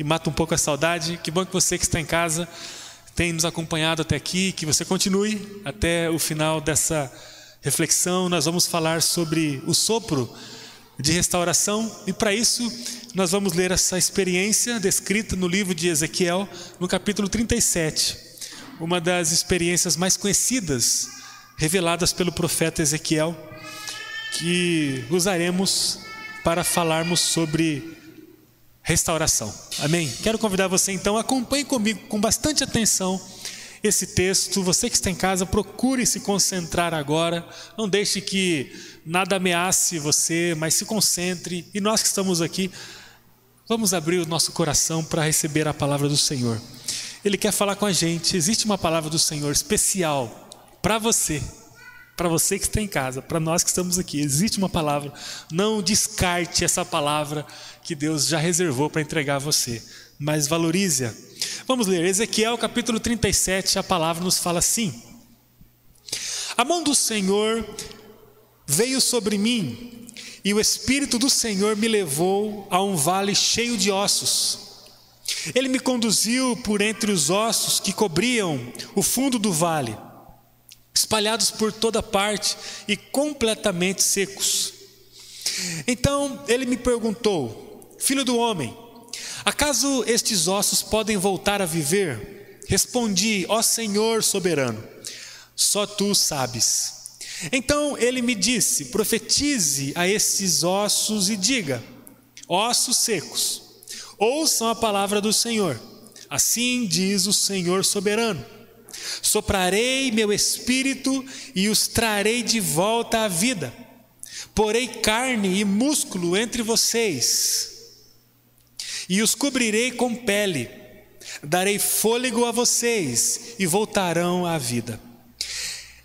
e mata um pouco a saudade. Que bom que você que está em casa tem nos acompanhado até aqui, que você continue até o final dessa reflexão. Nós vamos falar sobre o sopro de restauração e para isso nós vamos ler essa experiência descrita no livro de Ezequiel, no capítulo 37. Uma das experiências mais conhecidas reveladas pelo profeta Ezequiel, que usaremos para falarmos sobre restauração. Amém? Quero convidar você então, acompanhe comigo com bastante atenção esse texto. Você que está em casa, procure se concentrar agora. Não deixe que nada ameace você, mas se concentre. E nós que estamos aqui, vamos abrir o nosso coração para receber a palavra do Senhor. Ele quer falar com a gente. Existe uma palavra do Senhor especial para você para você que está em casa, para nós que estamos aqui, existe uma palavra. Não descarte essa palavra que Deus já reservou para entregar a você, mas valorize-a. Vamos ler Ezequiel capítulo 37, a palavra nos fala assim: A mão do Senhor veio sobre mim, e o Espírito do Senhor me levou a um vale cheio de ossos. Ele me conduziu por entre os ossos que cobriam o fundo do vale espalhados por toda parte e completamente secos. Então ele me perguntou: Filho do homem, acaso estes ossos podem voltar a viver? Respondi: Ó Senhor soberano, só tu sabes. Então ele me disse: Profetize a estes ossos e diga: Ossos secos, ouçam a palavra do Senhor. Assim diz o Senhor soberano Soprarei meu espírito e os trarei de volta à vida. Porei carne e músculo entre vocês e os cobrirei com pele. Darei fôlego a vocês e voltarão à vida.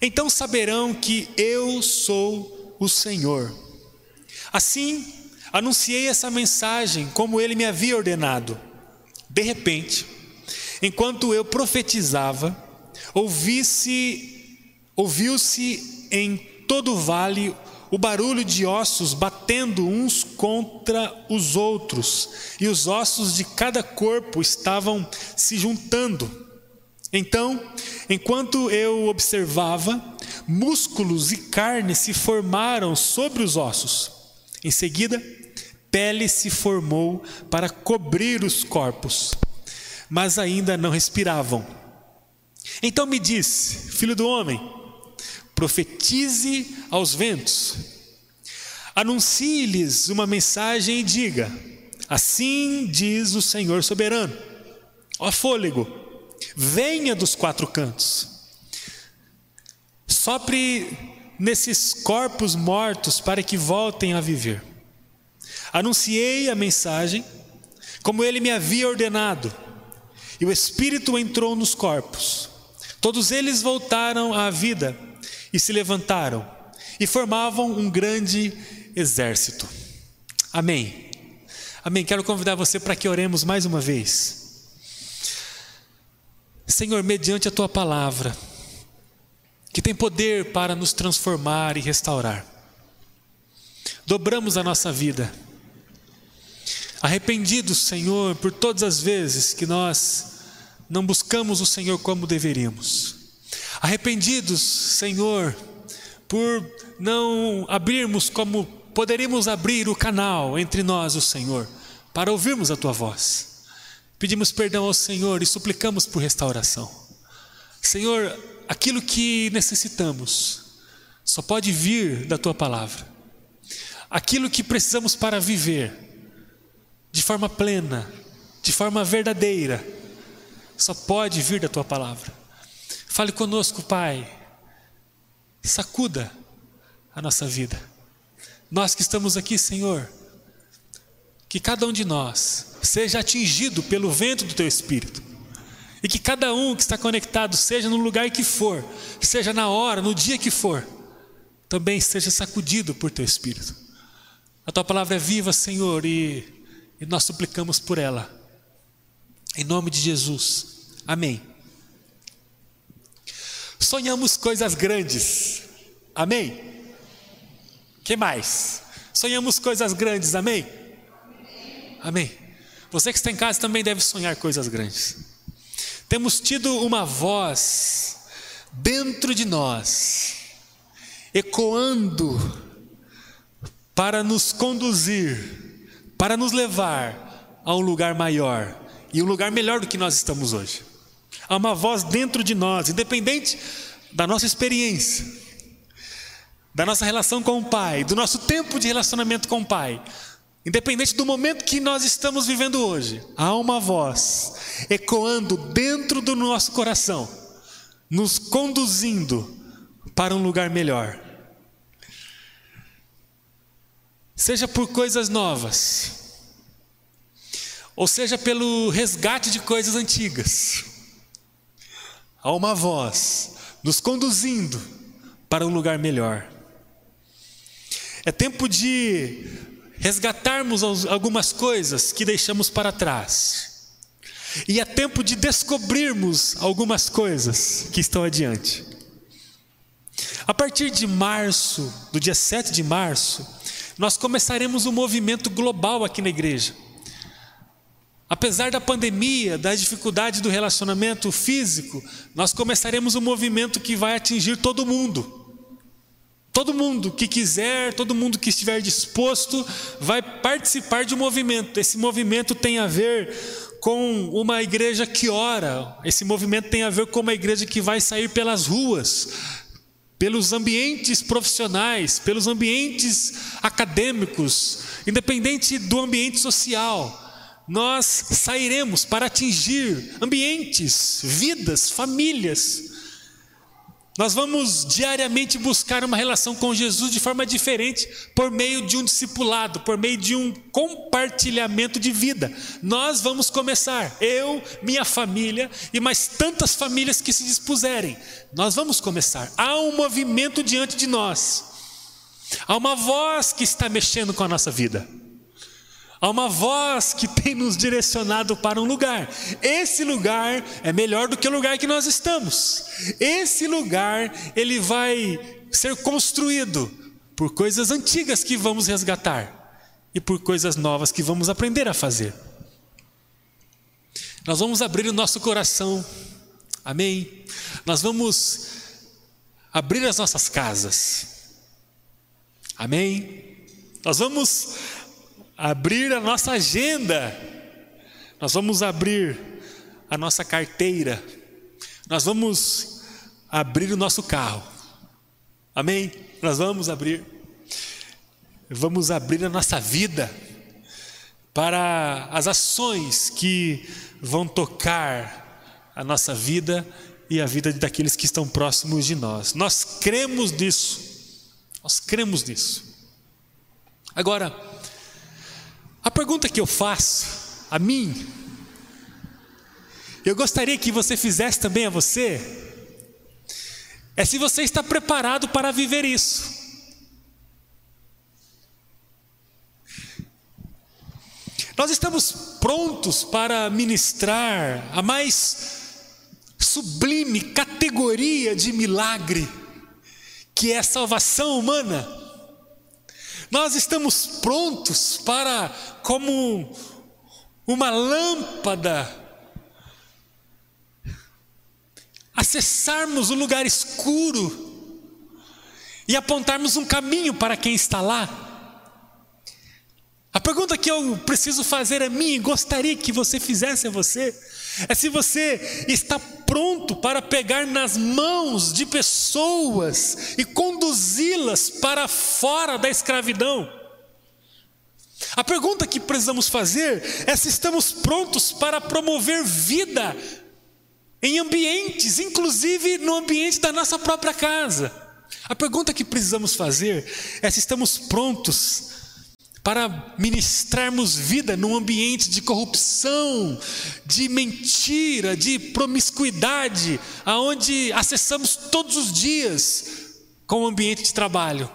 Então saberão que eu sou o Senhor. Assim, anunciei essa mensagem como ele me havia ordenado. De repente, enquanto eu profetizava, ouviu-se em todo o vale o barulho de ossos batendo uns contra os outros, e os ossos de cada corpo estavam se juntando. Então, enquanto eu observava, músculos e carne se formaram sobre os ossos. Em seguida, pele se formou para cobrir os corpos, mas ainda não respiravam. Então me disse, filho do homem, profetize aos ventos, anuncie-lhes uma mensagem e diga: Assim diz o Senhor soberano, ó fôlego, venha dos quatro cantos, sopre nesses corpos mortos para que voltem a viver. Anunciei a mensagem, como ele me havia ordenado, e o Espírito entrou nos corpos Todos eles voltaram à vida e se levantaram e formavam um grande exército. Amém. Amém. Quero convidar você para que oremos mais uma vez. Senhor, mediante a tua palavra, que tem poder para nos transformar e restaurar, dobramos a nossa vida, arrependidos, Senhor, por todas as vezes que nós não buscamos o Senhor como deveríamos. Arrependidos, Senhor, por não abrirmos como poderíamos abrir o canal entre nós, o Senhor, para ouvirmos a tua voz. Pedimos perdão ao Senhor e suplicamos por restauração. Senhor, aquilo que necessitamos só pode vir da tua palavra. Aquilo que precisamos para viver de forma plena, de forma verdadeira, só pode vir da tua palavra. Fale conosco, Pai. Sacuda a nossa vida. Nós que estamos aqui, Senhor, que cada um de nós seja atingido pelo vento do teu espírito. E que cada um que está conectado, seja no lugar que for, seja na hora, no dia que for, também seja sacudido por teu espírito. A tua palavra é viva, Senhor, e, e nós suplicamos por ela. Em nome de Jesus. Amém. Sonhamos coisas grandes. Amém. Que mais? Sonhamos coisas grandes. Amém. Amém. Você que está em casa também deve sonhar coisas grandes. Temos tido uma voz dentro de nós, ecoando para nos conduzir, para nos levar a um lugar maior e um lugar melhor do que nós estamos hoje. Há uma voz dentro de nós, independente da nossa experiência, da nossa relação com o Pai, do nosso tempo de relacionamento com o Pai, independente do momento que nós estamos vivendo hoje, há uma voz ecoando dentro do nosso coração, nos conduzindo para um lugar melhor. Seja por coisas novas, ou seja pelo resgate de coisas antigas, há uma voz nos conduzindo para um lugar melhor. É tempo de resgatarmos algumas coisas que deixamos para trás. E é tempo de descobrirmos algumas coisas que estão adiante. A partir de março, do dia 7 de março, nós começaremos um movimento global aqui na igreja. Apesar da pandemia, das dificuldades do relacionamento físico, nós começaremos um movimento que vai atingir todo mundo. Todo mundo que quiser, todo mundo que estiver disposto, vai participar de um movimento. Esse movimento tem a ver com uma igreja que ora, esse movimento tem a ver com uma igreja que vai sair pelas ruas, pelos ambientes profissionais, pelos ambientes acadêmicos, independente do ambiente social. Nós sairemos para atingir ambientes, vidas, famílias, nós vamos diariamente buscar uma relação com Jesus de forma diferente, por meio de um discipulado, por meio de um compartilhamento de vida. Nós vamos começar, eu, minha família e mais tantas famílias que se dispuserem. Nós vamos começar. Há um movimento diante de nós, há uma voz que está mexendo com a nossa vida. Há uma voz que tem nos direcionado para um lugar. Esse lugar é melhor do que o lugar que nós estamos. Esse lugar, ele vai ser construído por coisas antigas que vamos resgatar e por coisas novas que vamos aprender a fazer. Nós vamos abrir o nosso coração. Amém. Nós vamos abrir as nossas casas. Amém. Nós vamos abrir a nossa agenda, nós vamos abrir a nossa carteira, nós vamos abrir o nosso carro, amém? Nós vamos abrir, vamos abrir a nossa vida para as ações que vão tocar a nossa vida e a vida daqueles que estão próximos de nós. Nós cremos nisso, nós cremos nisso. Agora, a pergunta que eu faço a mim, eu gostaria que você fizesse também a você, é se você está preparado para viver isso. Nós estamos prontos para ministrar a mais sublime categoria de milagre, que é a salvação humana. Nós estamos prontos para, como uma lâmpada, acessarmos o lugar escuro e apontarmos um caminho para quem está lá. A pergunta que eu preciso fazer a mim, e gostaria que você fizesse a você, é se você está pronto para pegar nas mãos de pessoas e conduzi-las para fora da escravidão. A pergunta que precisamos fazer é se estamos prontos para promover vida em ambientes, inclusive no ambiente da nossa própria casa. A pergunta que precisamos fazer é se estamos prontos para ministrarmos vida num ambiente de corrupção, de mentira, de promiscuidade, aonde acessamos todos os dias com o ambiente de trabalho.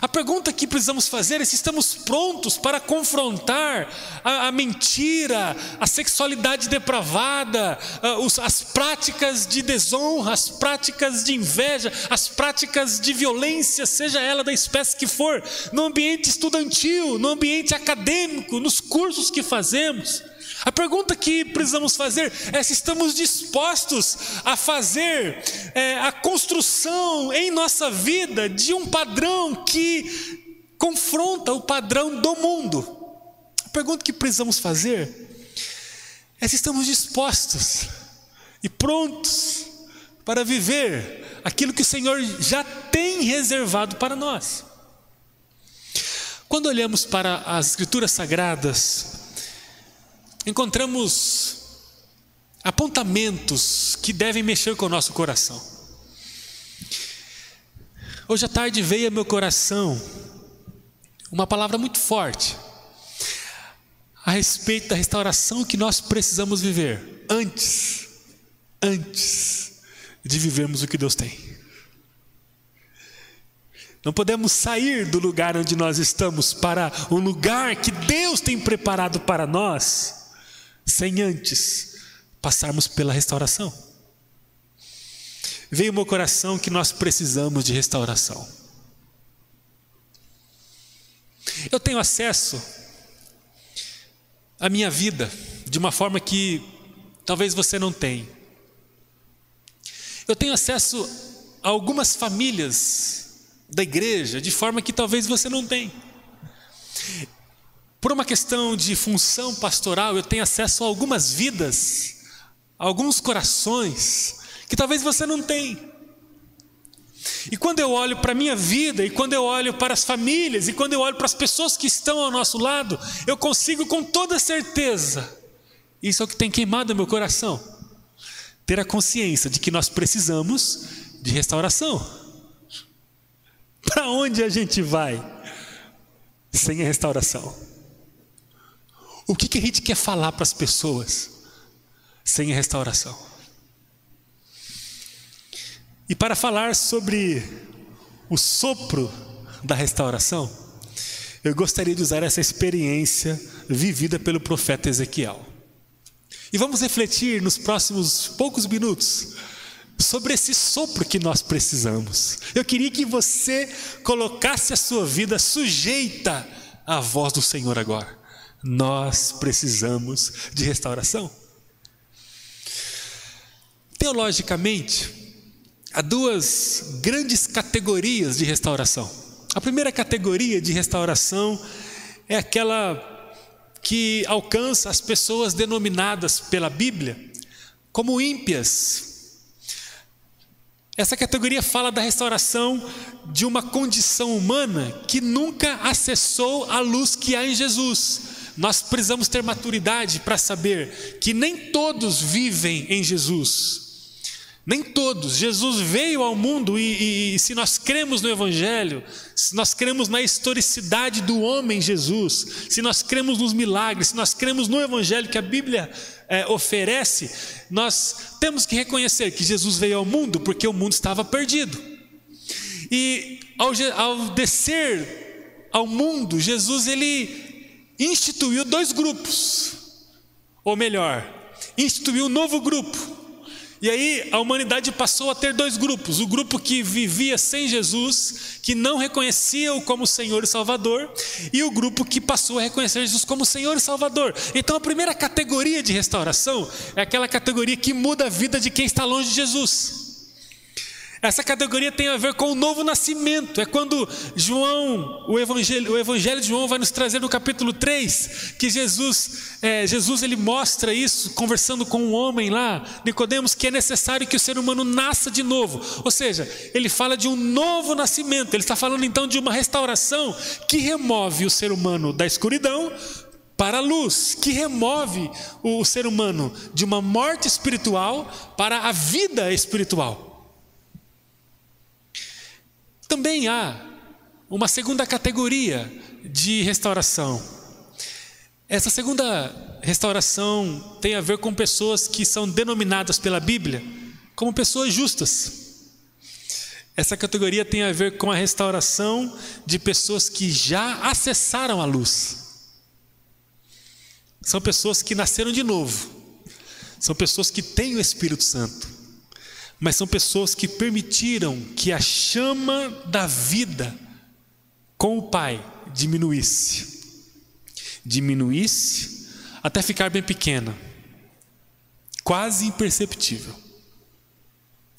A pergunta que precisamos fazer é se estamos prontos para confrontar a, a mentira, a sexualidade depravada, a, os, as práticas de desonra, as práticas de inveja, as práticas de violência, seja ela da espécie que for, no ambiente estudantil, no ambiente acadêmico, nos cursos que fazemos. A pergunta que precisamos fazer é se estamos dispostos a fazer é, a construção em nossa vida de um padrão que confronta o padrão do mundo. A pergunta que precisamos fazer é se estamos dispostos e prontos para viver aquilo que o Senhor já tem reservado para nós. Quando olhamos para as Escrituras Sagradas, encontramos apontamentos que devem mexer com o nosso coração. Hoje à tarde veio ao meu coração uma palavra muito forte a respeito da restauração que nós precisamos viver antes, antes de vivermos o que Deus tem. Não podemos sair do lugar onde nós estamos para um lugar que Deus tem preparado para nós sem antes passarmos pela restauração. Veio meu coração que nós precisamos de restauração. Eu tenho acesso à minha vida de uma forma que talvez você não tenha. Eu tenho acesso a algumas famílias da igreja de forma que talvez você não tenha. Por uma questão de função pastoral, eu tenho acesso a algumas vidas, a alguns corações, que talvez você não tenha. E quando eu olho para a minha vida, e quando eu olho para as famílias, e quando eu olho para as pessoas que estão ao nosso lado, eu consigo com toda certeza, isso é o que tem queimado meu coração, ter a consciência de que nós precisamos de restauração. Para onde a gente vai sem a restauração? O que, que a gente quer falar para as pessoas sem a restauração? E para falar sobre o sopro da restauração, eu gostaria de usar essa experiência vivida pelo profeta Ezequiel. E vamos refletir nos próximos poucos minutos sobre esse sopro que nós precisamos. Eu queria que você colocasse a sua vida sujeita à voz do Senhor agora. Nós precisamos de restauração. Teologicamente, há duas grandes categorias de restauração. A primeira categoria de restauração é aquela que alcança as pessoas denominadas pela Bíblia como ímpias. Essa categoria fala da restauração de uma condição humana que nunca acessou a luz que há em Jesus nós precisamos ter maturidade para saber que nem todos vivem em Jesus. Nem todos. Jesus veio ao mundo e, e, se nós cremos no Evangelho, se nós cremos na historicidade do homem Jesus, se nós cremos nos milagres, se nós cremos no Evangelho que a Bíblia é, oferece, nós temos que reconhecer que Jesus veio ao mundo porque o mundo estava perdido. E ao, ao descer ao mundo, Jesus ele instituiu dois grupos, ou melhor, instituiu um novo grupo. E aí a humanidade passou a ter dois grupos: o grupo que vivia sem Jesus, que não reconhecia-o como Senhor e Salvador, e o grupo que passou a reconhecer Jesus como Senhor e Salvador. Então a primeira categoria de restauração é aquela categoria que muda a vida de quem está longe de Jesus. Essa categoria tem a ver com o novo nascimento. É quando João, o Evangelho, o Evangelho de João vai nos trazer no capítulo 3, que Jesus, é, Jesus ele mostra isso, conversando com um homem lá, Nicodemos, que é necessário que o ser humano nasça de novo. Ou seja, ele fala de um novo nascimento. Ele está falando então de uma restauração que remove o ser humano da escuridão para a luz, que remove o ser humano de uma morte espiritual para a vida espiritual. Também há uma segunda categoria de restauração. Essa segunda restauração tem a ver com pessoas que são denominadas pela Bíblia como pessoas justas. Essa categoria tem a ver com a restauração de pessoas que já acessaram a luz. São pessoas que nasceram de novo. São pessoas que têm o Espírito Santo mas são pessoas que permitiram que a chama da vida com o Pai diminuísse. Diminuísse até ficar bem pequena, quase imperceptível.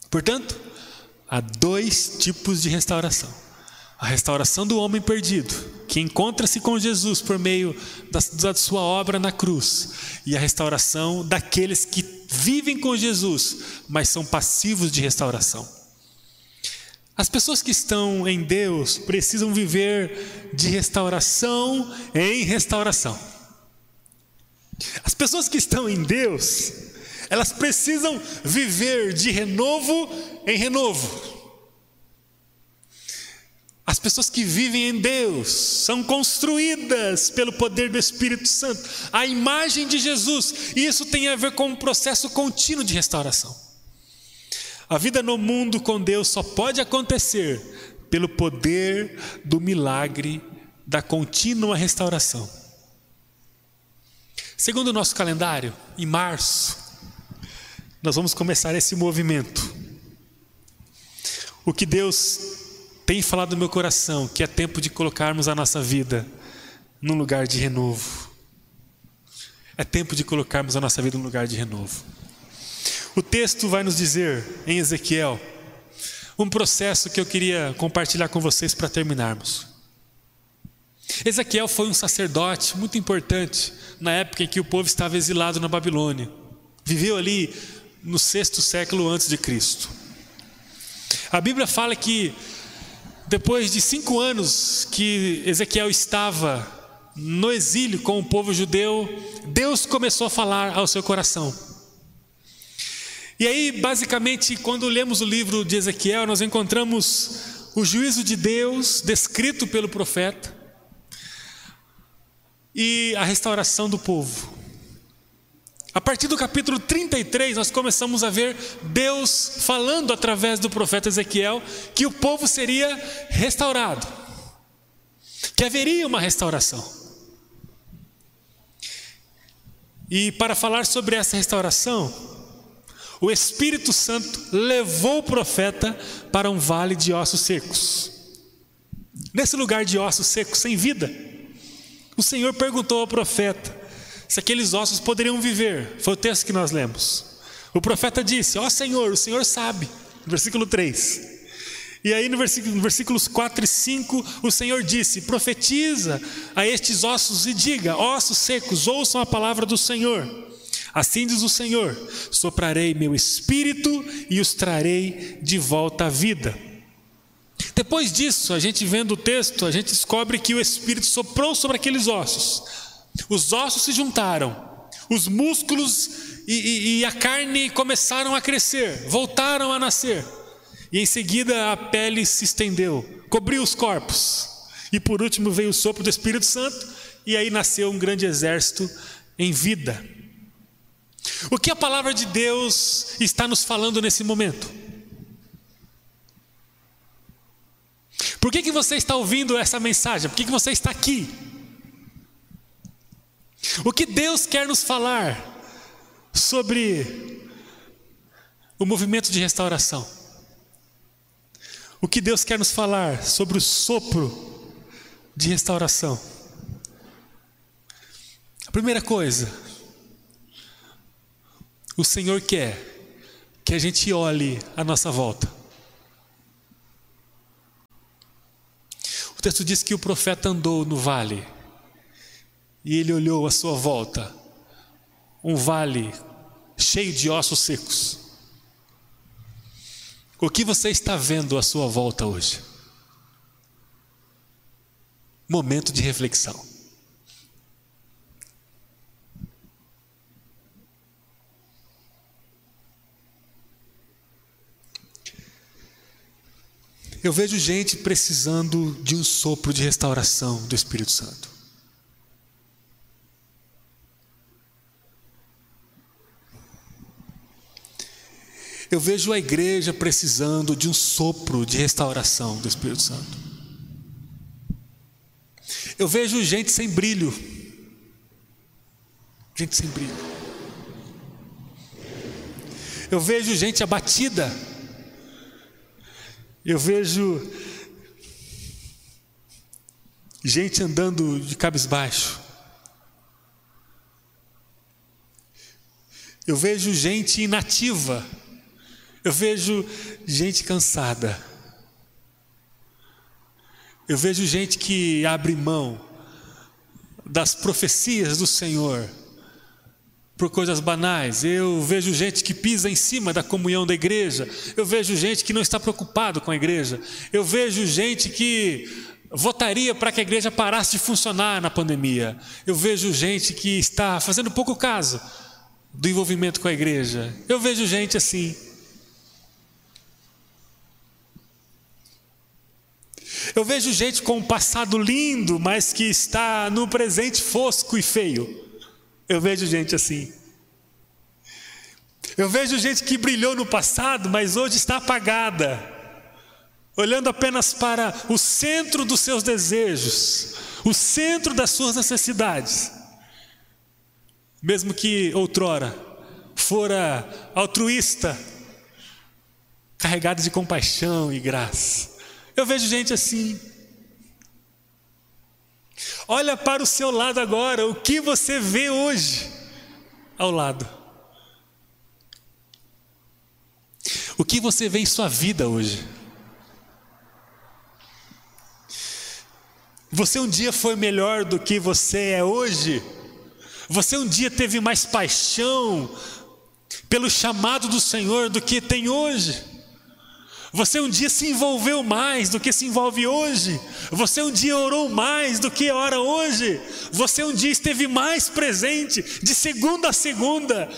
Portanto, há dois tipos de restauração: a restauração do homem perdido, que encontra-se com Jesus por meio da, da, sua obra na cruz, e a restauração daqueles que vivem com Jesus, mas são passivos de restauração. As pessoas que estão em Deus precisam viver de restauração em restauração. As pessoas que estão em Deus, elas precisam viver de renovo em renovo. As pessoas que vivem em Deus são construídas pelo poder do Espírito Santo, a imagem de Jesus, e isso tem a ver com um processo contínuo de restauração. A vida no mundo com Deus só pode acontecer pelo poder do milagre da contínua restauração. Segundo o nosso calendário, em março, nós vamos começar esse movimento. O que Deus tem falado no meu coração que é tempo de colocarmos a nossa vida num lugar de renovo. É tempo de colocarmos a nossa vida num lugar de renovo. O texto vai nos dizer em Ezequiel um processo que eu queria compartilhar com vocês para terminarmos. Ezequiel foi um sacerdote muito importante na época em que o povo estava exilado na Babilônia. Viveu ali no sexto século antes de Cristo. A Bíblia fala que depois de cinco anos que Ezequiel estava no exílio com o povo judeu, Deus começou a falar ao seu coração. E aí, basicamente, quando lemos o livro de Ezequiel, nós encontramos o juízo de Deus descrito pelo profeta e a restauração do povo. A partir do capítulo 33, nós começamos a ver Deus falando através do profeta Ezequiel que o povo seria restaurado, que haveria uma restauração. E para falar sobre essa restauração, o Espírito Santo levou o profeta para um vale de ossos secos. Nesse lugar de ossos secos, sem vida, o Senhor perguntou ao profeta: se aqueles ossos poderiam viver. Foi o texto que nós lemos. O profeta disse: Ó oh, Senhor, o Senhor sabe. Versículo 3. E aí no versículo, no versículos 4 e 5, o Senhor disse: Profetiza a estes ossos e diga: Ossos secos, ouçam a palavra do Senhor. Assim diz o Senhor: Soprarei meu espírito e os trarei de volta à vida. Depois disso, a gente vendo o texto, a gente descobre que o Espírito soprou sobre aqueles ossos. Os ossos se juntaram, os músculos e, e, e, a carne começaram a crescer, voltaram a nascer. E em seguida a pele se estendeu, cobriu os corpos. E por último veio o sopro do Espírito Santo, e aí nasceu um grande exército em vida. O que a palavra de Deus está nos falando nesse momento? Por que, que você está ouvindo essa mensagem? Por que, que você está aqui? O que Deus quer nos falar sobre o movimento de restauração? O que Deus quer nos falar sobre o sopro de restauração? A primeira coisa, o Senhor quer que a gente olhe à nossa volta. O texto diz que o profeta andou no vale e ele olhou à sua volta, um vale cheio de ossos secos. O que você está vendo à sua volta hoje? Momento de reflexão. Eu vejo gente precisando de um sopro de restauração do Espírito Santo. Eu vejo a igreja precisando de um sopro de restauração do Espírito Santo. Eu vejo gente sem brilho. Gente sem brilho. Eu vejo gente abatida. Eu vejo gente andando de cabisbaixo. Eu vejo gente inativa. Eu vejo gente cansada. Eu vejo gente que abre mão das profecias do Senhor por coisas banais. Eu vejo gente que pisa em cima da comunhão da igreja. Eu vejo gente que não está preocupado com a igreja. Eu vejo gente que votaria para que a igreja parasse de funcionar na pandemia. Eu vejo gente que está fazendo pouco caso do envolvimento com a igreja. Eu vejo gente assim. Eu vejo gente com um passado lindo, mas que está no presente fosco e feio. Eu vejo gente assim. Eu vejo gente que brilhou no passado, mas hoje está apagada, olhando apenas para o centro dos seus desejos, o centro das suas necessidades. Mesmo que outrora fora altruísta, carregado de compaixão e graça. Eu vejo gente assim. Olha para o seu lado agora, o que você vê hoje ao lado. O que você vê em sua vida hoje? Você um dia foi melhor do que você é hoje? Você um dia teve mais paixão pelo chamado do Senhor do que tem hoje? Você um dia se envolveu mais do que se envolve hoje. Você um dia orou mais do que ora hoje. Você um dia esteve mais presente de segunda a segunda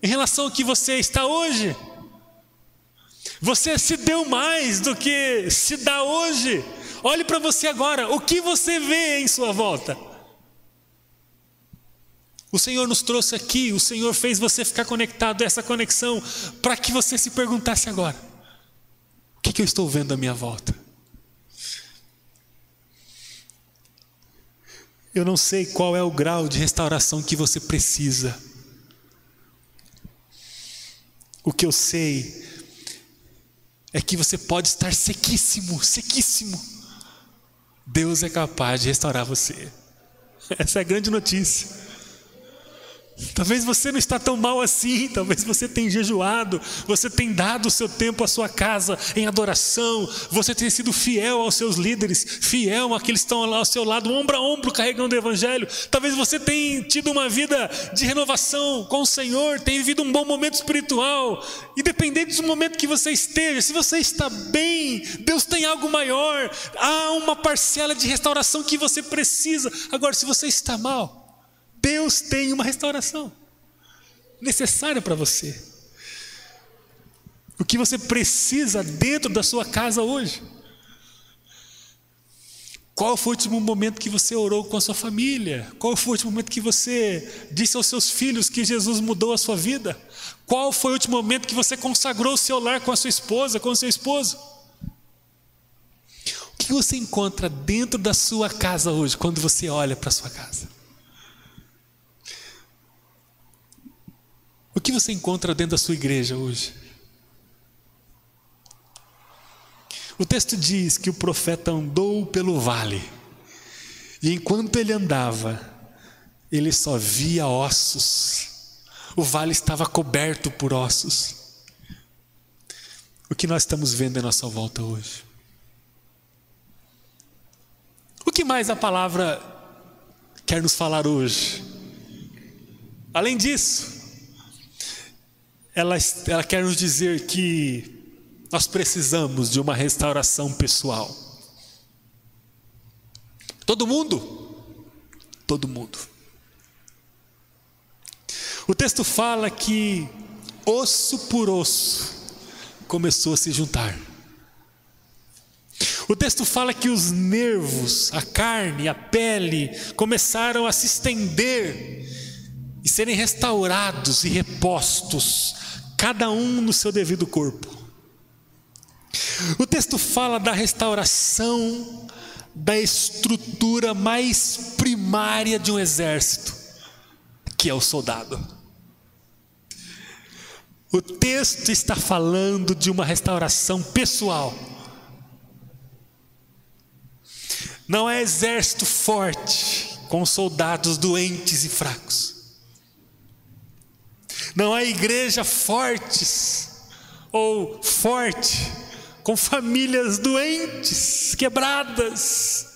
em relação ao que você está hoje. Você se deu mais do que se dá hoje. Olhe para você agora, o que você vê em sua volta? O Senhor nos trouxe aqui, o Senhor fez você ficar conectado essa conexão para que você se perguntasse agora: que, que eu estou vendo à minha volta? Eu não sei qual é o grau de restauração que você precisa. O que eu sei é que você pode estar sequíssimo, sequíssimo. Deus é capaz de restaurar você. Essa é a grande notícia. Talvez você não está tão mal assim, talvez você tenha jejuado, você tem dado o seu tempo à sua casa em adoração, você tem sido fiel aos seus líderes, fiel àqueles que estão lá ao seu lado, ombro a ombro carregando o evangelho. Talvez você tenha tido uma vida de renovação com o Senhor, tenha vivido um bom momento espiritual. Independente do momento que você esteja, se você está bem, Deus tem algo maior. Há uma parcela de restauração que você precisa. Agora, se você está mal, Deus tem uma restauração necessária para você. O que você precisa dentro da sua casa hoje? Qual foi o último momento que você orou com a sua família? Qual foi o último momento que você disse aos seus filhos que Jesus mudou a sua vida? Qual foi o último momento que você consagrou o seu lar com a sua esposa, com o seu esposo? O que você encontra dentro da sua casa hoje, quando você olha para a sua casa? O que você encontra dentro da sua igreja hoje? O texto diz que o profeta andou pelo vale, e enquanto ele andava, ele só via ossos. O vale estava coberto por ossos. O que nós estamos vendo em nossa volta hoje? O que mais a palavra quer nos falar hoje? Além disso, ela, ela quer nos dizer que nós precisamos de uma restauração pessoal. Todo mundo? Todo mundo. O texto fala que osso por osso começou a se juntar. O texto fala que os nervos, a carne, a pele começaram a se estender e serem restaurados e repostos cada um no seu devido corpo. O texto fala da restauração da estrutura mais primária de um exército, que é o soldado. O texto está falando de uma restauração pessoal. Não é exército forte com soldados doentes e fracos. Não há igreja fortes ou forte com famílias doentes, quebradas,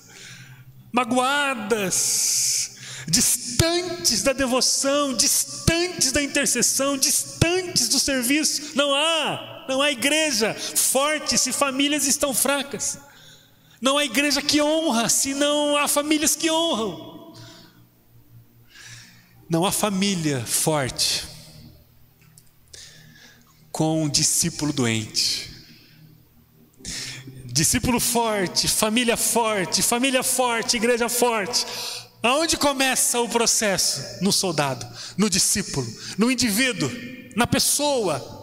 magoadas, distantes da devoção, distantes da intercessão, distantes do serviço. Não há, não há igreja forte se famílias estão fracas. Não há igreja que honra se não há famílias que honram. Não há família forte com um discípulo doente. Discípulo forte, família forte, família forte, igreja forte. Aonde começa o processo? No soldado, no discípulo, no indivíduo, na pessoa.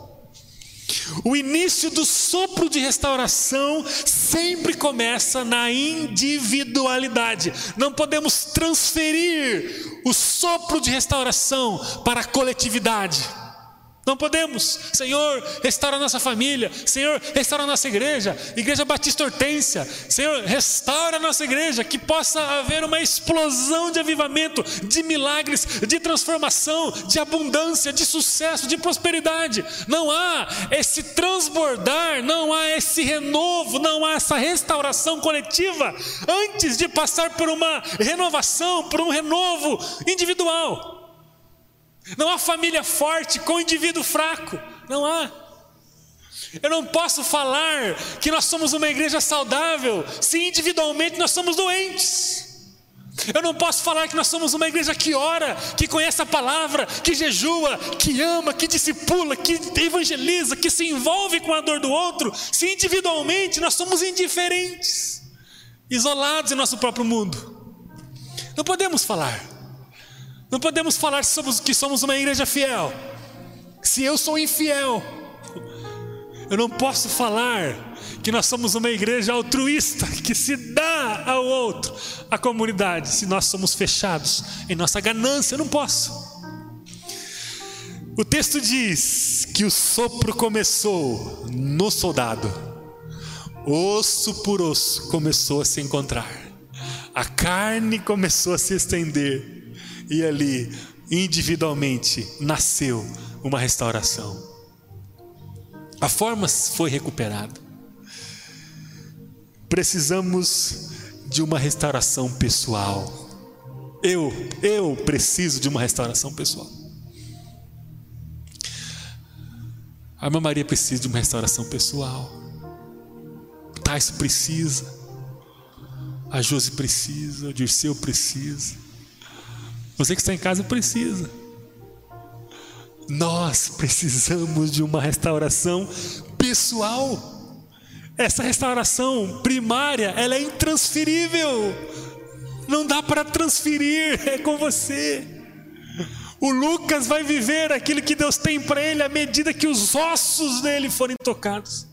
O início do sopro de restauração sempre começa na individualidade. Não podemos transferir o sopro de restauração para a coletividade. Não podemos. Senhor, restaura a nossa família. Senhor, restaura a nossa igreja. Igreja Batista Hortência. Senhor, restaura a nossa igreja. Que possa haver uma explosão de avivamento, de milagres, de transformação, de abundância, de sucesso, de prosperidade. Não há esse transbordar, não há esse renovo, não há essa restauração coletiva antes de passar por uma renovação, por um renovo individual. Não há família forte com indivíduo fraco. Não há. Eu não posso falar que nós somos uma igreja saudável se individualmente nós somos doentes. Eu não posso falar que nós somos uma igreja que ora, que conhece a palavra, que jejua, que ama, que discipula, que evangeliza, que se envolve com a dor do outro, se individualmente nós somos indiferentes, isolados em nosso próprio mundo. Não podemos falar. Não podemos falar que somos, uma igreja fiel. Se eu sou infiel, eu não posso falar que nós somos uma igreja altruísta, que se dá ao outro, à comunidade, se nós somos fechados em nossa ganância, eu não posso. O texto diz que o sopro começou no soldado, osso por osso começou a se encontrar, a carne começou a se estender, e ali, individualmente, nasceu uma restauração. A forma foi recuperada. Precisamos de uma restauração pessoal. Eu, eu preciso de uma restauração pessoal. A irmã Maria precisa de uma restauração pessoal. Tais precisa. A Josi precisa. O Dirceu precisa. Você que está em casa precisa. Nós precisamos de uma restauração pessoal. Essa restauração primária, ela é intransferível. Não dá para transferir, é com você. O Lucas vai viver aquilo que Deus tem para ele à medida que os ossos dele forem tocados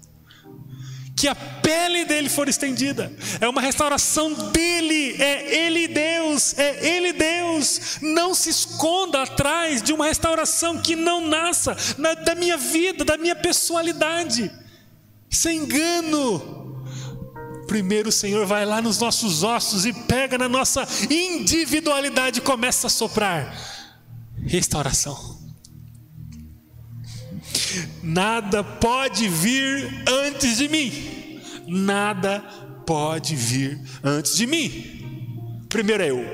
que a pele dele for estendida. É uma restauração dele, é ele Deus, é ele Deus. Não se esconda atrás de uma restauração que não nasça na, da minha vida, da minha personalidade. É engano. Primeiro o Senhor vai lá nos nossos ossos e pega na nossa individualidade e começa a soprar. Restauração. Nada pode vir antes de mim. Nada pode vir antes de mim. Primeiro é eu.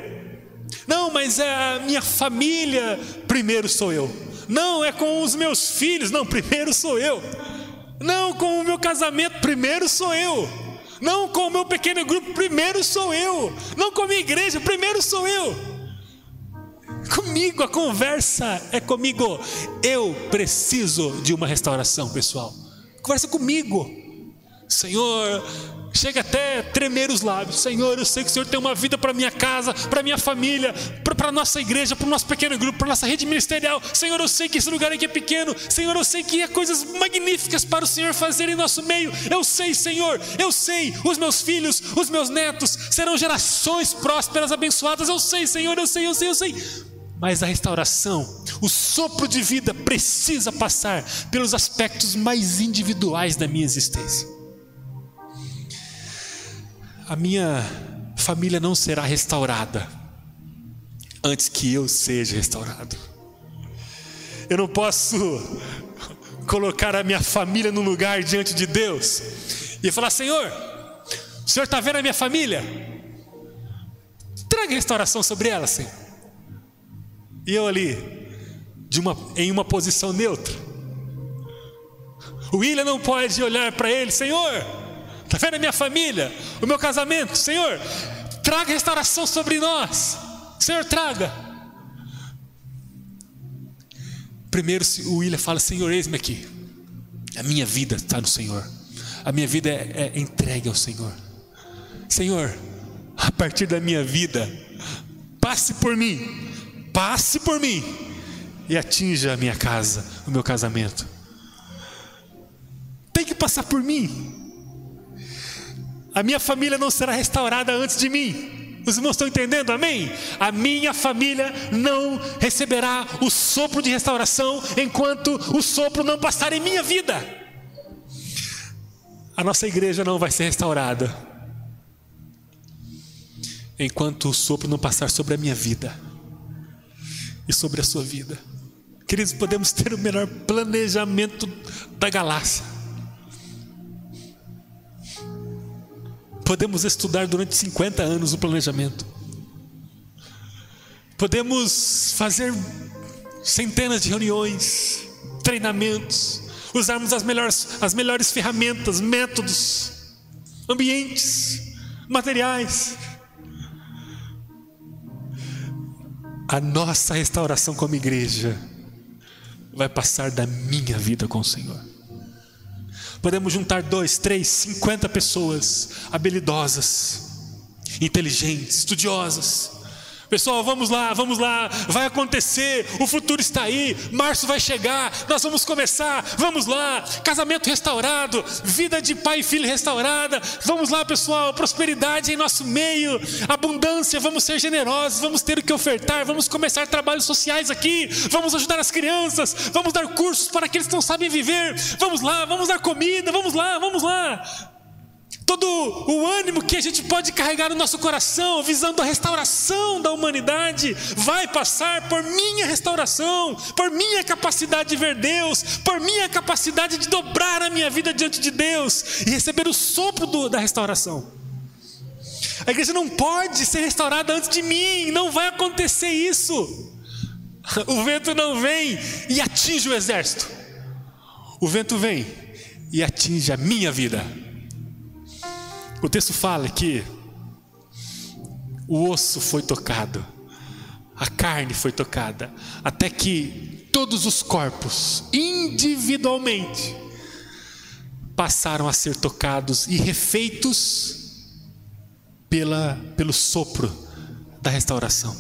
Não, mas é a minha família. Primeiro sou eu. Não, é com os meus filhos. Não, primeiro sou eu. Não, com o meu casamento. Primeiro sou eu. Não, com o meu pequeno grupo. Primeiro sou eu. Não, com a minha igreja. Primeiro sou eu. Comigo, a conversa é comigo. Eu preciso de uma restauração, pessoal. Conversa comigo. Senhor, chega até tremer os lábios. Senhor, eu sei que o Senhor tem uma vida para minha casa, para minha família, para a nossa igreja, para o nosso pequeno grupo, para a nossa rede ministerial. Senhor, eu sei que esse lugar aqui é pequeno. Senhor, eu sei que há coisas magníficas para o Senhor fazer em nosso meio. Eu sei, Senhor, eu sei. Os meus filhos, os meus netos serão gerações prósperas, abençoadas. Eu sei, Senhor, eu sei, eu sei, eu sei. Mas a restauração, o sopro de vida precisa passar pelos aspectos mais individuais da minha existência. A minha família não será restaurada antes que eu seja restaurado. eu não posso colocar a minha família no lugar diante de Deus e falar: Senhor, o Senhor está vendo a minha família? Traga restauração sobre ela, Senhor. E eu ali, uma, em uma posição neutra. O William não pode olhar para ele, Senhor, está vendo a minha família, o meu casamento, Senhor, traga restauração sobre nós, Senhor, traga. Primeiro o William fala: Senhor, eis-me aqui. A minha vida está no Senhor. A minha vida é, é entregue ao Senhor. Senhor, a partir da minha vida, passe por mim, passe por mim e atinja a minha casa, o meu casamento. Tem que passar por mim. A minha família não será restaurada antes de mim. Os irmãos estão entendendo? Amém? A minha família não receberá o sopro de restauração enquanto o sopro não passar em minha vida. A nossa igreja não vai ser restaurada enquanto o sopro não passar sobre a minha vida e sobre a sua vida. Queridos, podemos ter o melhor planejamento da galáxia. Podemos estudar durante 50 anos o planejamento. Podemos fazer centenas de reuniões, treinamentos, usarmos as melhores, as melhores ferramentas, métodos, ambientes, materiais. A nossa restauração como igreja vai passar da minha vida com o Senhor. Podemos juntar dois, três, cinquenta pessoas habilidosas, inteligentes, estudiosas, Pessoal, vamos lá, vamos lá, vai acontecer, o futuro está aí, março vai chegar, nós vamos começar, vamos lá, casamento restaurado, vida de pai e filho restaurada, vamos lá, pessoal, prosperidade em nosso meio, abundância, vamos ser generosos, vamos ter o que ofertar, vamos começar trabalhos sociais aqui, vamos ajudar as crianças, vamos dar cursos para aqueles que não sabem viver, vamos lá, vamos dar comida, vamos lá, vamos lá todo o ânimo que a gente pode carregar no nosso coração, visando a restauração da humanidade, vai passar por minha restauração, por minha capacidade de ver Deus, por minha capacidade de dobrar a minha vida diante de Deus e receber o sopro do, da restauração. A igreja não pode ser restaurada antes de mim, não vai acontecer isso. O vento não vem e atinge o exército, o vento vem e atinge a minha vida o texto fala que o osso foi tocado, a carne foi tocada, até que todos os corpos, individualmente, passaram a ser tocados e refeitos pela, pelo sopro da restauração.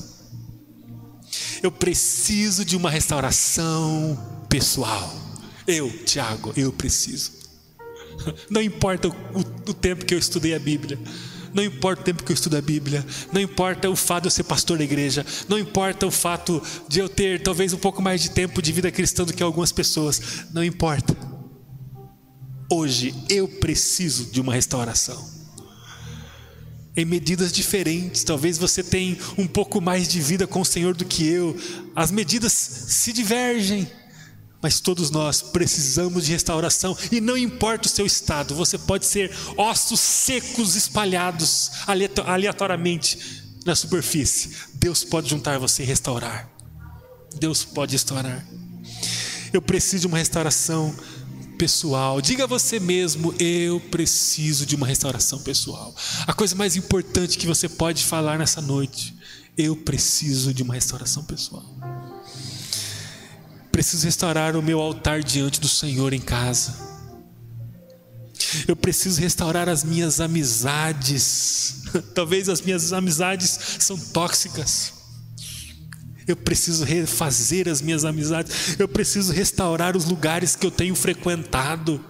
Eu preciso de uma restauração pessoal. Eu, Tiago, eu preciso. Não importa o, o, tempo que eu estudei a Bíblia. Não importa o tempo que eu estudo a Bíblia, não importa o fato de eu ser pastor da igreja, não importa o fato de eu ter talvez um pouco mais de tempo de vida cristã do que algumas pessoas, não importa. Hoje eu preciso de uma restauração. Em medidas diferentes, talvez você tenha um pouco mais de vida com o Senhor do que eu, as medidas se divergem. Mas todos nós precisamos de restauração, e não importa o seu estado, você pode ser ossos secos espalhados aleatoriamente na superfície. Deus pode juntar você e restaurar. Deus pode restaurar. Eu preciso de uma restauração pessoal. Diga a você mesmo: eu preciso de uma restauração pessoal. A coisa mais importante que você pode falar nessa noite: eu preciso de uma restauração pessoal. Preciso restaurar o meu altar diante do Senhor em casa. Eu preciso restaurar as minhas amizades. Talvez as minhas amizades são tóxicas. Eu preciso refazer as minhas amizades. Eu preciso restaurar os lugares que eu tenho frequentado.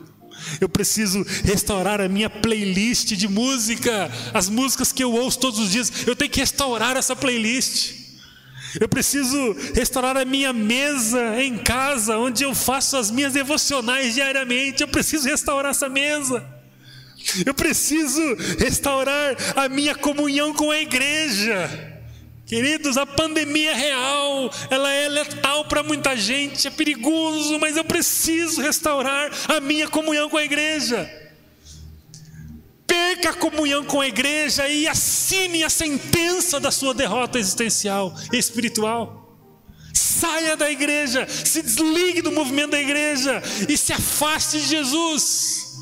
Eu preciso restaurar a minha playlist de música, as músicas que eu ouço todos os dias. Eu tenho que restaurar essa playlist. Eu preciso restaurar a minha mesa em casa, onde eu faço as minhas devocionais diariamente. Eu preciso restaurar essa mesa. Eu preciso restaurar a minha comunhão com a igreja. Queridos, a pandemia é real, ela é letal para muita gente, é perigoso, mas eu preciso restaurar a minha comunhão com a igreja. Perca a comunhão com a igreja e assine a sentença da sua derrota existencial e espiritual. Saia da igreja, se desligue do movimento da igreja e se afaste de Jesus.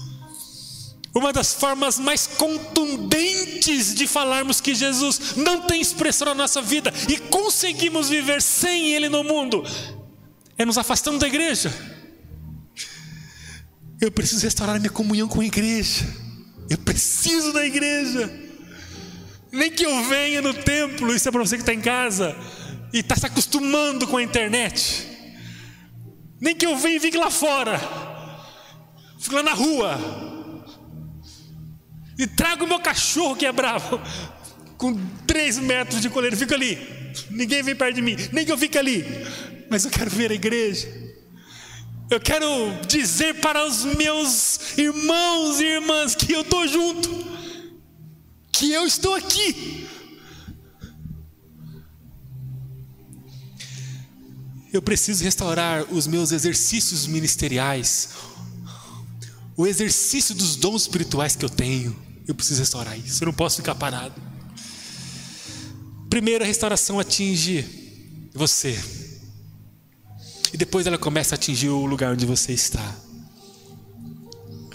Uma das formas mais contundentes de falarmos que Jesus não tem expressão na nossa vida e conseguimos viver sem Ele no mundo é nos afastando da igreja. Eu preciso restaurar minha comunhão com a igreja. Eu preciso da igreja. Nem que eu venha no templo, isso é para você que está em casa e está se acostumando com a internet. Nem que eu venha e fique lá fora, fique lá na rua, e trago o meu cachorro que é bravo, com três metros de coleira, fica ali. Ninguém vem perto de mim, nem que eu fique ali. Mas eu quero ver a igreja. Eu quero dizer para os meus irmãos e irmãs que eu estou junto, que eu estou aqui. Eu preciso restaurar os meus exercícios ministeriais, o exercício dos dons espirituais que eu tenho. Eu preciso restaurar isso, eu não posso ficar parado. Primeiro, a restauração atinge você, e depois ela começa a atingir o lugar onde você está.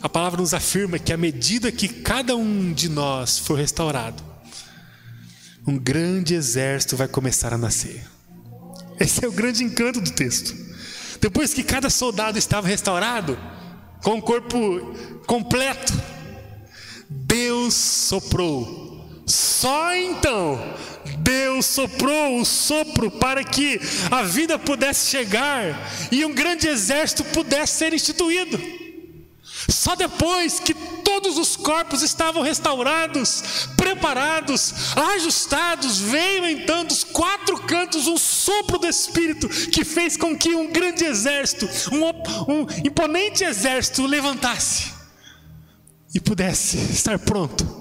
A palavra nos afirma que à medida que cada um de nós for restaurado, um grande exército vai começar a nascer. Esse é o grande encanto do texto. Depois que cada soldado estava restaurado, com o corpo completo, Deus soprou. Só então Deus soprou o sopro para que a vida pudesse chegar e um grande exército pudesse ser instituído. Só depois que todos os corpos estavam restaurados, preparados, ajustados, veio então dos quatro cantos um sopro do Espírito que fez com que um grande exército, um, um imponente exército levantasse e pudesse estar pronto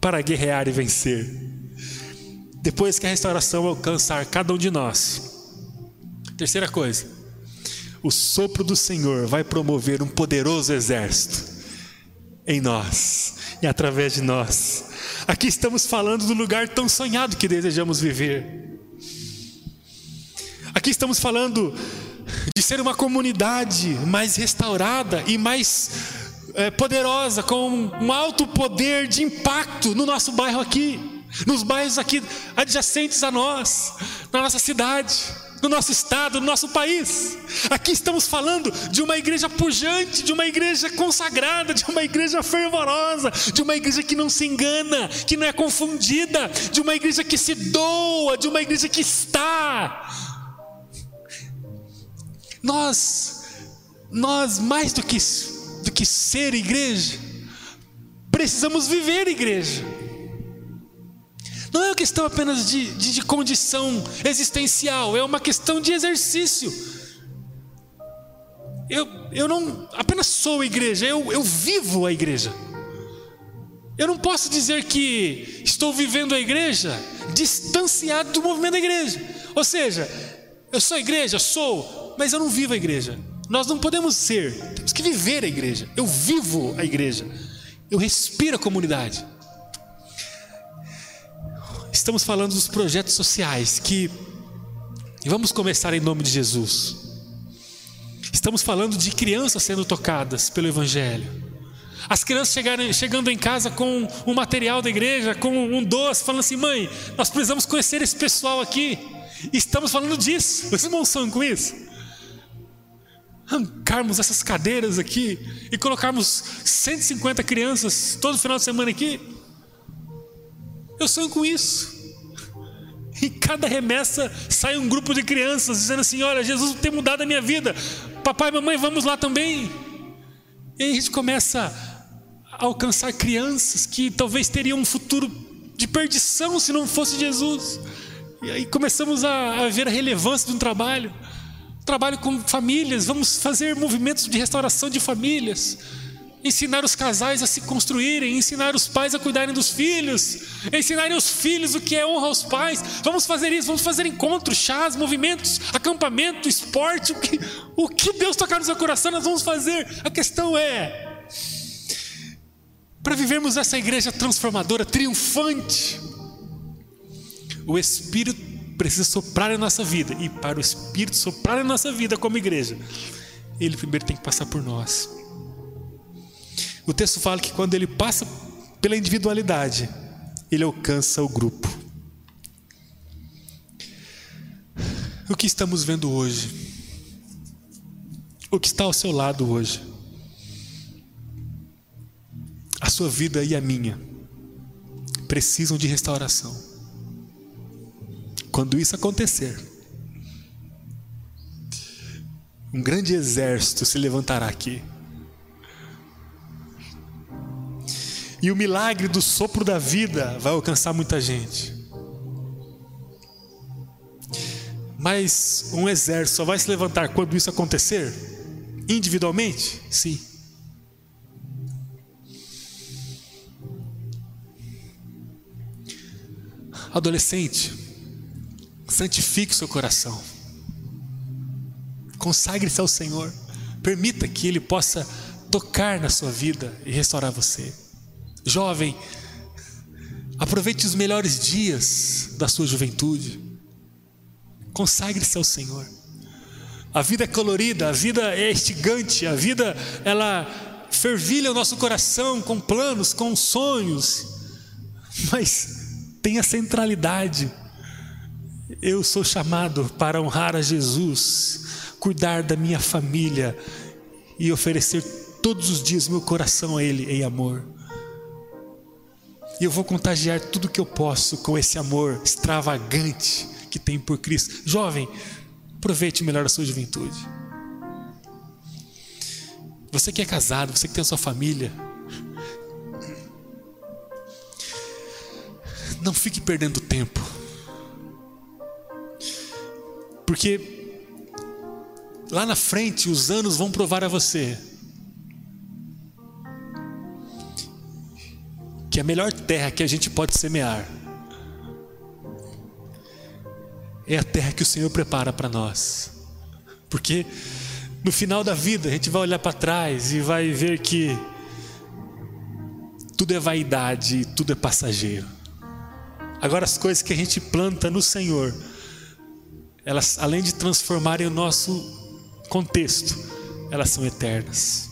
para guerrear e vencer. Depois que a restauração alcançar cada um de nós. Terceira coisa o sopro do Senhor vai promover um poderoso exército em nós e através de nós. Aqui estamos falando do lugar tão sonhado que desejamos viver. Aqui estamos falando de ser uma comunidade mais restaurada e mais é, poderosa, com um alto poder de impacto no nosso bairro aqui, nos bairros aqui adjacentes a nós, na nossa cidade no nosso estado, no nosso país. Aqui estamos falando de uma igreja pujante, de uma igreja consagrada, de uma igreja fervorosa, de uma igreja que não se engana, que não é confundida, de uma igreja que se doa, de uma igreja que está. Nós, nós mais do que, do que ser igreja, precisamos viver igreja. Não é uma questão apenas de, de, de condição existencial, é uma questão de exercício. Eu, eu não apenas sou igreja, eu, eu vivo a igreja. Eu não posso dizer que estou vivendo a igreja distanciado do movimento da igreja. Ou seja, eu sou igreja, sou, mas eu não vivo a igreja. Nós não podemos ser, temos que viver a igreja. Eu vivo a igreja, eu respiro a comunidade. Estamos falando dos projetos sociais que vamos começar em nome de Jesus. Estamos falando de crianças sendo tocadas pelo Evangelho. As crianças chegarem, chegando em casa com um material da igreja, com um doce, falando assim: mãe, nós precisamos conhecer esse pessoal aqui. Estamos falando disso. Os irmãos são com isso? Arrancarmos essas cadeiras aqui e colocarmos 150 crianças todo final de semana aqui. Eu sonho com isso. E cada remessa sai um grupo de crianças dizendo assim: Olha, Jesus tem mudado a minha vida. Papai e mamãe, vamos lá também. E aí a gente começa a alcançar crianças que talvez teriam um futuro de perdição se não fosse Jesus. E aí começamos a, a ver a relevância de um trabalho. Trabalho com famílias, vamos fazer movimentos de restauração de famílias. ensinar os casais a se construírem, ensinar os pais a cuidarem dos filhos, ensinarem os filhos o que é honra aos pais. Vamos fazer isso, vamos fazer encontros, chás, movimentos, acampamento, esporte, o que, o que Deus tocar no seu coração, nós vamos fazer. A questão é, para vivermos essa igreja transformadora, triunfante, o Espírito precisa soprar em nossa vida, e para o Espírito soprar em nossa vida como igreja, ele primeiro tem que passar por nós. O texto fala que quando ele passa pela individualidade, ele alcança o grupo. O que estamos vendo hoje? O que está ao seu lado hoje? A sua vida e a minha precisam de restauração. Quando isso acontecer, um grande exército se levantará aqui E o milagre do sopro da vida vai alcançar muita gente. Mas um exército só vai se levantar quando isso acontecer? Individualmente? Sim. Adolescente, santifique seu coração. Consagre-se ao Senhor. Permita que Ele possa tocar na sua vida e restaurar você. Jovem, aproveite os melhores dias da sua juventude. Consagre-se ao Senhor. A vida é colorida, a vida é estigante, a vida ela fervilha o nosso coração com planos, com sonhos, mas tem a centralidade. Eu sou chamado para honrar a Jesus, cuidar da minha família e oferecer todos os dias meu coração a Ele em amor. E eu vou contagiar tudo que eu posso com esse amor extravagante que tem por Cristo. Jovem, aproveite melhor a sua juventude. Você que é casado, você que tem a sua família, não fique perdendo tempo. Porque lá na frente os anos vão provar a você que a melhor terra que a gente pode semear é a terra que o Senhor prepara para nós. Porque no final da vida a gente vai olhar para trás e vai ver que tudo é vaidade, tudo é passageiro. Agora as coisas que a gente planta no Senhor, elas além de transformarem o nosso contexto, elas são eternas.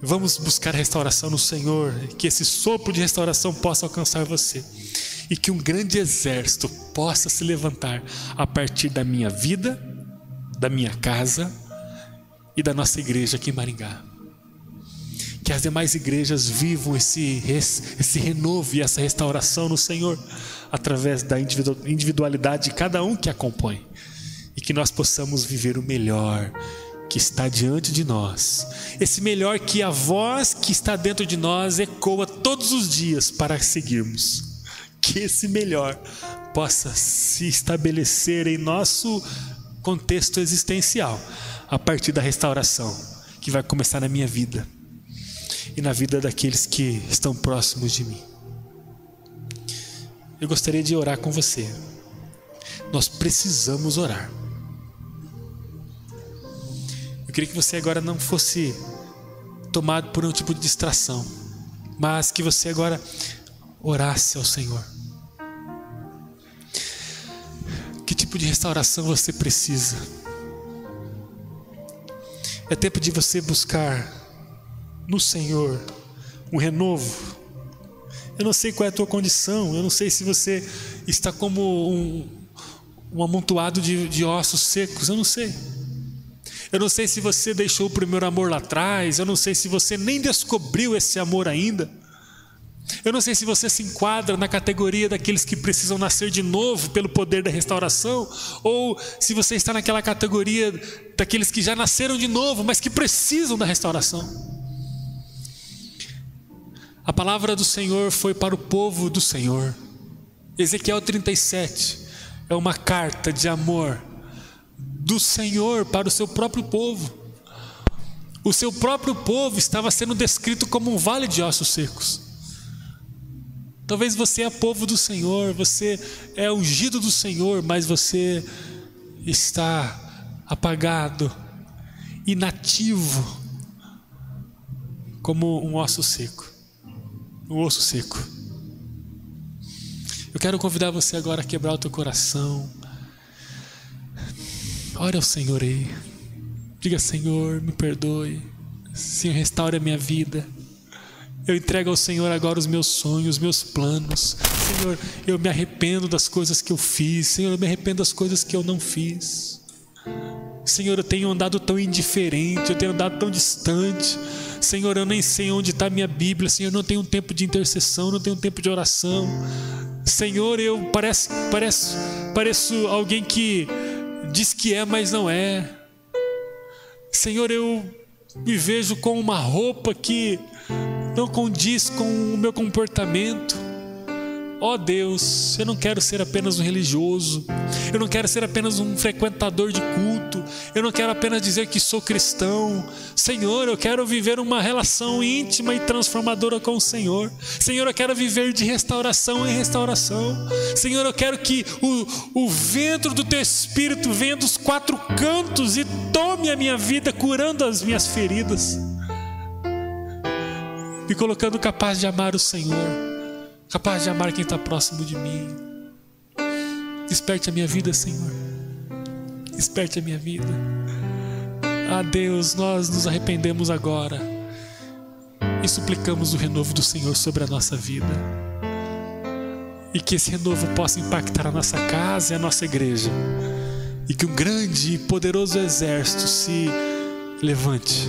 Vamos buscar restauração no Senhor, que esse sopro de restauração possa alcançar você e que um grande exército possa se levantar a partir da minha vida, da minha casa e da nossa igreja aqui em Maringá. Que as demais igrejas vivam esse, esse renovo e essa restauração no Senhor, através da individualidade de cada um que acompanha, e que nós possamos viver o melhor que está diante de nós. Esse melhor que a voz que está dentro de nós ecoa todos os dias para seguirmos. Que esse melhor possa se estabelecer em nosso contexto existencial a partir da restauração que vai começar na minha vida e na vida daqueles que estão próximos de mim. Eu gostaria de orar com você. Nós precisamos orar. queria que você agora não fosse tomado por um tipo de distração, mas que você agora orasse ao Senhor. Que tipo de restauração você precisa? É tempo de você buscar no Senhor um renovo. Eu não sei qual é a tua condição, eu não sei se você está como um, um amontoado de, de ossos secos, eu não sei. Eu não sei se você deixou o primeiro amor lá atrás, eu não sei se você nem descobriu esse amor ainda. Eu não sei se você se enquadra na categoria daqueles que precisam nascer de novo pelo poder da restauração, ou se você está naquela categoria daqueles que já nasceram de novo, mas que precisam da restauração. A palavra do Senhor foi para o povo do Senhor. Ezequiel 37 é uma carta de amor do Senhor para o seu próprio povo. O seu próprio povo estava sendo descrito como um vale de ossos secos. Talvez você é povo do Senhor, você é ungido do Senhor, mas você está apagado, inativo, como um osso seco. Um osso seco. Eu quero convidar você agora a quebrar o teu coração. Ore ao Senhor aí. Diga, Senhor, me perdoe. Senhor, restaure a minha vida. Eu entrego ao Senhor agora os meus sonhos, os meus planos. Senhor, eu me arrependo das coisas que eu fiz. Senhor, eu me arrependo das coisas que eu não fiz. Senhor, eu tenho andado tão indiferente, eu tenho andado tão distante. Senhor, eu nem sei onde está a minha Bíblia. Senhor, eu não tenho tempo de intercessão, não tenho tempo de oração. Senhor, eu pareço, pareço, pareço alguém que diz que é, mas não é. Senhor, eu me vejo com uma roupa que não condiz com o meu comportamento. Ó oh Deus, eu não quero ser apenas um religioso, eu não quero ser apenas um frequentador de culto, eu não quero apenas dizer que sou cristão. Senhor, eu quero viver uma relação íntima e transformadora com o Senhor. Senhor, eu quero viver de restauração em restauração. Senhor, eu quero que o, o vento do teu espírito venha dos quatro cantos e tome a minha vida, curando as minhas feridas, me colocando capaz de amar o Senhor capaz de amar quem está próximo de mim. Desperte a minha vida, Senhor. Desperte a minha vida. Ah, Deus, nós nos arrependemos agora e suplicamos o renovo do Senhor sobre a nossa vida. E que esse renovo possa impactar a nossa casa e a nossa igreja. E que um grande e poderoso exército se levante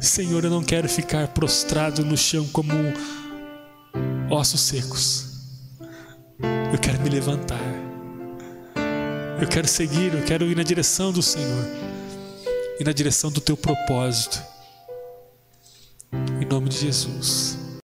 Senhor, eu não quero ficar prostrado no chão como ossos secos. Eu quero me levantar. Eu quero seguir, eu quero ir na direção do Senhor e na direção do teu propósito. Em nome de Jesus.